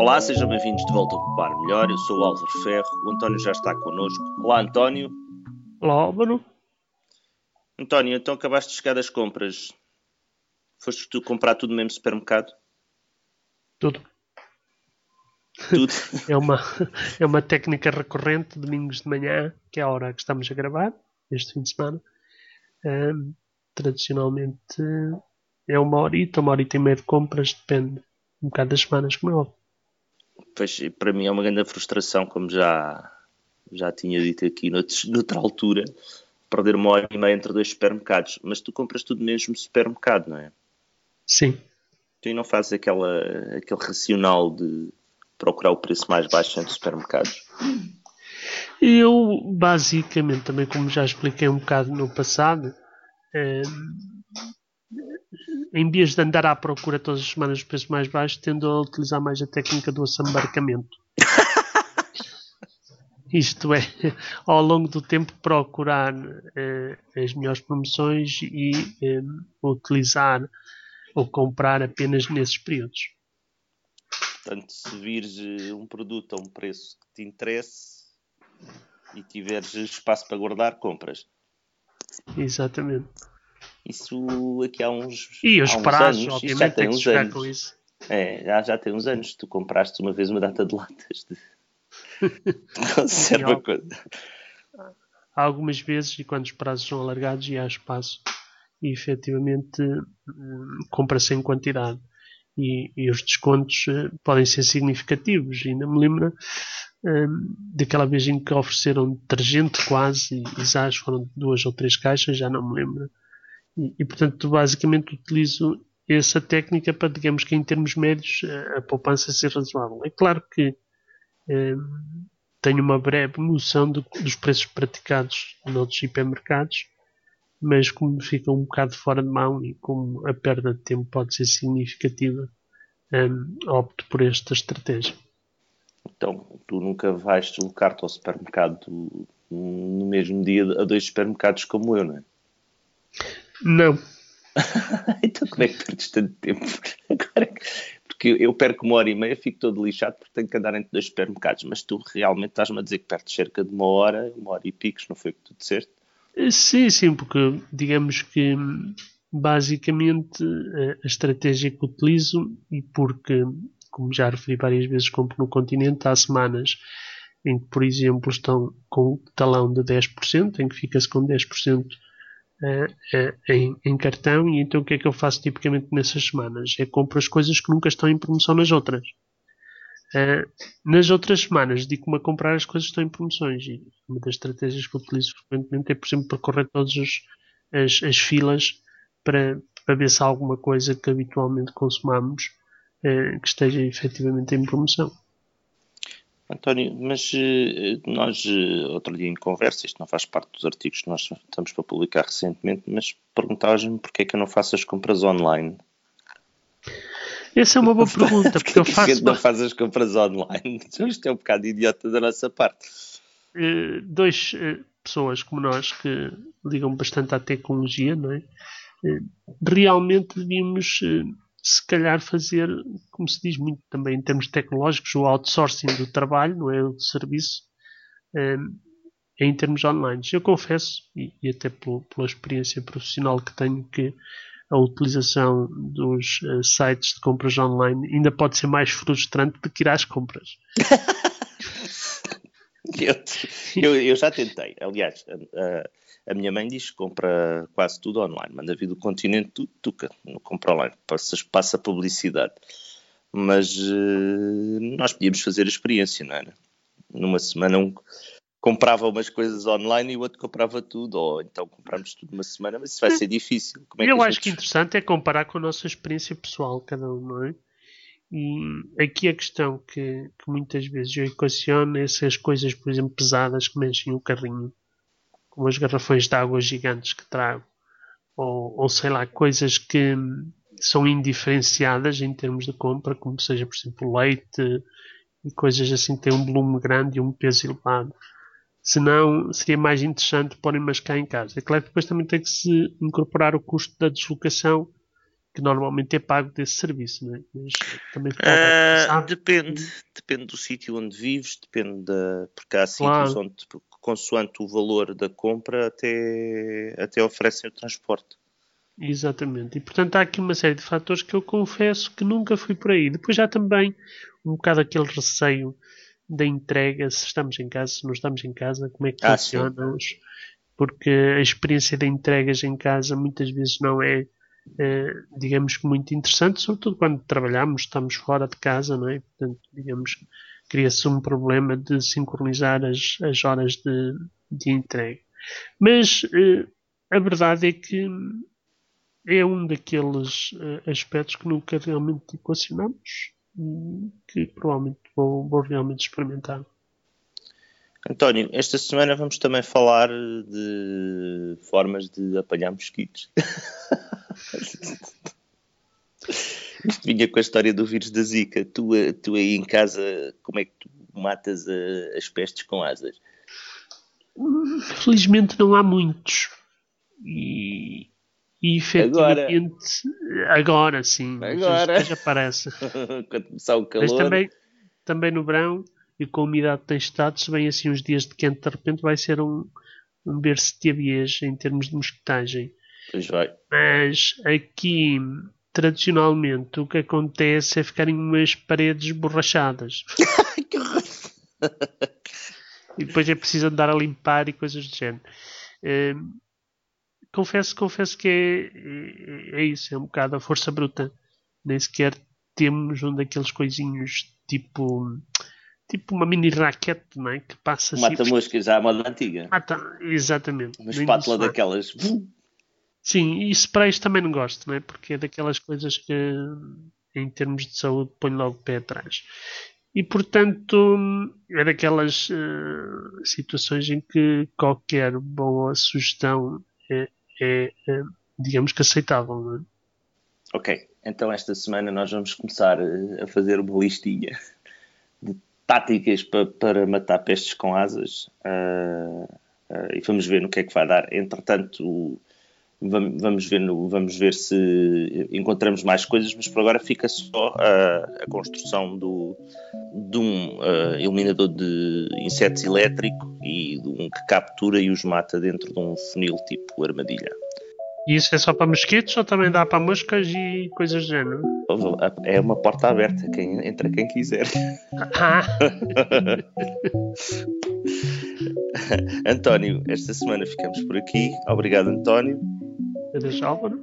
Olá, sejam bem-vindos de volta ao Poupar Melhor. Eu sou o Álvaro Ferro, o António já está connosco. Olá, António. Olá, Álvaro. António, então acabaste de chegar das compras. Foste tu comprar tudo no mesmo supermercado? Tudo. Tudo. é, uma, é uma técnica recorrente, domingos de manhã, que é a hora que estamos a gravar, este fim de semana. Um, tradicionalmente é uma horita, uma horita e meia de compras, depende um bocado das semanas, como é óbvio. Pois, para mim é uma grande frustração, como já, já tinha dito aqui noutra altura, perder uma hora e meia entre dois supermercados. Mas tu compras tudo no mesmo supermercado, não é? Sim. Tu não fazes aquela, aquele racional de procurar o preço mais baixo entre supermercados? Eu, basicamente, também como já expliquei um bocado no passado, eh, em vez de andar à procura todas as semanas do preço mais baixo, tendo a utilizar mais a técnica do assambarcamento. Isto é, ao longo do tempo procurar eh, as melhores promoções e eh, utilizar ou comprar apenas nesses períodos. Portanto, se vires eh, um produto a um preço que te interesse e tiveres espaço para guardar, compras. Exatamente. Isso aqui há uns. E os prazos, anos, obviamente, já tem que uns anos. com isso. É, já, já tem uns anos. Tu compraste uma vez uma data de latas de, conserva. Sim, coisa. Há algumas vezes, e quando os prazos são alargados e há espaço, e efetivamente hum, compra-se em quantidade. E, e os descontos eh, podem ser significativos. Ainda me lembro hum, daquela vez em que ofereceram detergente quase, e exatos, foram duas ou três caixas, já não me lembro. E, portanto, basicamente utilizo essa técnica para, digamos que em termos médios, a, poupança ser razoável. É claro que hum, tenho uma breve noção do- dos preços praticados noutros hipermercados, mas como fica um bocado fora de mão e como a perda de tempo pode ser significativa, hum, opto por esta estratégia. Então, tu nunca vais deslocar-te ao supermercado no mesmo dia a dois supermercados como eu, não é? Não, então, como é que perdes tanto tempo? Agora, que- porque eu perco uma hora e meia, fico todo lixado porque tenho que andar entre dois supermercados. Mas tu realmente estás-me a dizer que perdes cerca de uma hora, uma hora e picos, não foi o que tu disseste? Sim, sim, porque digamos que hum, basicamente a a estratégia que utilizo e porque, como já referi várias vezes, compro no continente, há semanas em que, por exemplo, estão com um talão de 10%, em que fica-se com 10% eh, eh, em, em cartão, e então o que é que eu faço tipicamente nessas semanas? É compro as coisas que nunca estão em promoção nas outras. Uh, nas outras semanas digo-me a comprar as coisas que estão em promoções e uma das estratégias que utilizo frequentemente é, por exemplo, percorrer todas as, as, as filas para, para ver se há alguma coisa que habitualmente consumamos uh, que esteja efetivamente em promoção. António, mas eh, nós, eh, outro dia em conversa, isto não faz parte dos artigos que nós estamos para publicar recentemente, mas perguntavas-me porque é que eu não faço as compras online. Essa é uma boa pergunta, porque eu Porque gente faço não faz as compras online. Isto é um bocado idiota da nossa parte. eh, dois eh, pessoas como nós que ligam bastante à tecnologia, não é? Eh, realmente devíamos eh, se calhar fazer, como se diz muito também em termos tecnológicos, o outsourcing do trabalho, não é? O serviço, eh, em termos online. Eu confesso, e, até pela experiência profissional que tenho, que a utilização dos eh, sites de compras online ainda pode ser mais frustrante do que ir às compras. Eu, eu, já tentei. Aliás, a, a- minha mãe diz que compra quase tudo online. Manda vir do continente tudo, tuca. Não compra online. Passa, passa publicidade. Mas eh, nós podíamos fazer a experiência, não era? Numa semana um comprava umas coisas online e o outro comprava tudo. Ou então compramos tudo numa semana, mas isso vai ser difícil. É que eu a acho gente- que interessante é comparar com a nossa experiência pessoal, cada um, não é? E aqui a questão que, que muitas vezes eu equaciono é essas coisas, por exemplo, pesadas que mexem o carrinho, como as garrafões de água gigantes que trago, ou, ou sei lá, coisas que são indiferenciadas em termos de compra, como seja, por exemplo, leite e coisas assim que têm um volume grande e um peso elevado. Senão seria mais interessante porem-mas cá em casa. É claro que depois também tem que se incorporar o custo da deslocação, que que normalmente é pago desse serviço, não é? Mas também uh, depende, depende do sítio onde vives, depende da. Porque há claro. sítios onde, consoante o valor da compra, até, até oferecem o transporte. Exatamente. E portanto há aqui uma série de fatores que eu confesso que nunca fui por aí. Depois já também um bocado aquele receio da entrega, se estamos em casa, se não estamos em casa, como é que ah, funciona. Porque a experiência de entregas em casa muitas vezes não é eh, digamos que muito interessante, sobretudo quando trabalhamos, estamos fora de casa, não é? Portanto, digamos, cria-se um problema de sincronizar as, as horas de, de entrega. Mas uh, a verdade é que é um daqueles uh, aspectos que nunca realmente equacionamos e que provavelmente vou, vou realmente experimentar. António, esta semana vamos também falar de formas de apanhar mosquitos. Isto vinha com a história do vírus da Zika. Tu, tu aí em casa, como é que tu matas a, as pestes com asas? Felizmente não há muitos. E, e efetivamente, agora, agora sim. Agora. Já aparece. Quando começar o calor. Mas também, também no verão e com a umidade que tem estado, se vem assim uns dias de quente, de repente vai ser um, um berço de abias em termos de mosquitagem. Pois vai. Mas aqui, tradicionalmente, o que acontece é ficarem umas paredes borrachadas. que e depois é preciso andar a limpar e coisas do género. Uh, confesso, confesso que é, é, é, isso, é um bocado a força bruta. Nem sequer temos um daqueles coisinhos tipo tipo uma mini raquete, não é? Que passa assim. Mata moscas à moda antiga. Mata, exatamente. Uma espátula daquelas. Sim, e sprays também não gosto, não é? Porque é daquelas coisas que, em termos de saúde, põe logo o pé atrás. E, portanto, é daquelas uh, situações em que qualquer boa sugestão é, é, é, digamos que aceitável, não é? Ok, então esta semana nós vamos começar eh, a fazer uma listinha de táticas para, para matar pestes com asas uh, uh, e vamos ver no que é que vai dar. Entretanto, vamos ver, no, vamos ver se encontramos mais coisas, mas por agora fica só a, a construção do, de um uh, eliminador de insetos elétrico e de um que captura e os mata dentro de um funil tipo armadilha. E isso é só para mosquitos ou também dá para moscas e coisas do género? É uma porta aberta, quem, entra quem quiser. Ah. António, esta semana ficamos por aqui. Obrigado, António. Das ist auch, oder?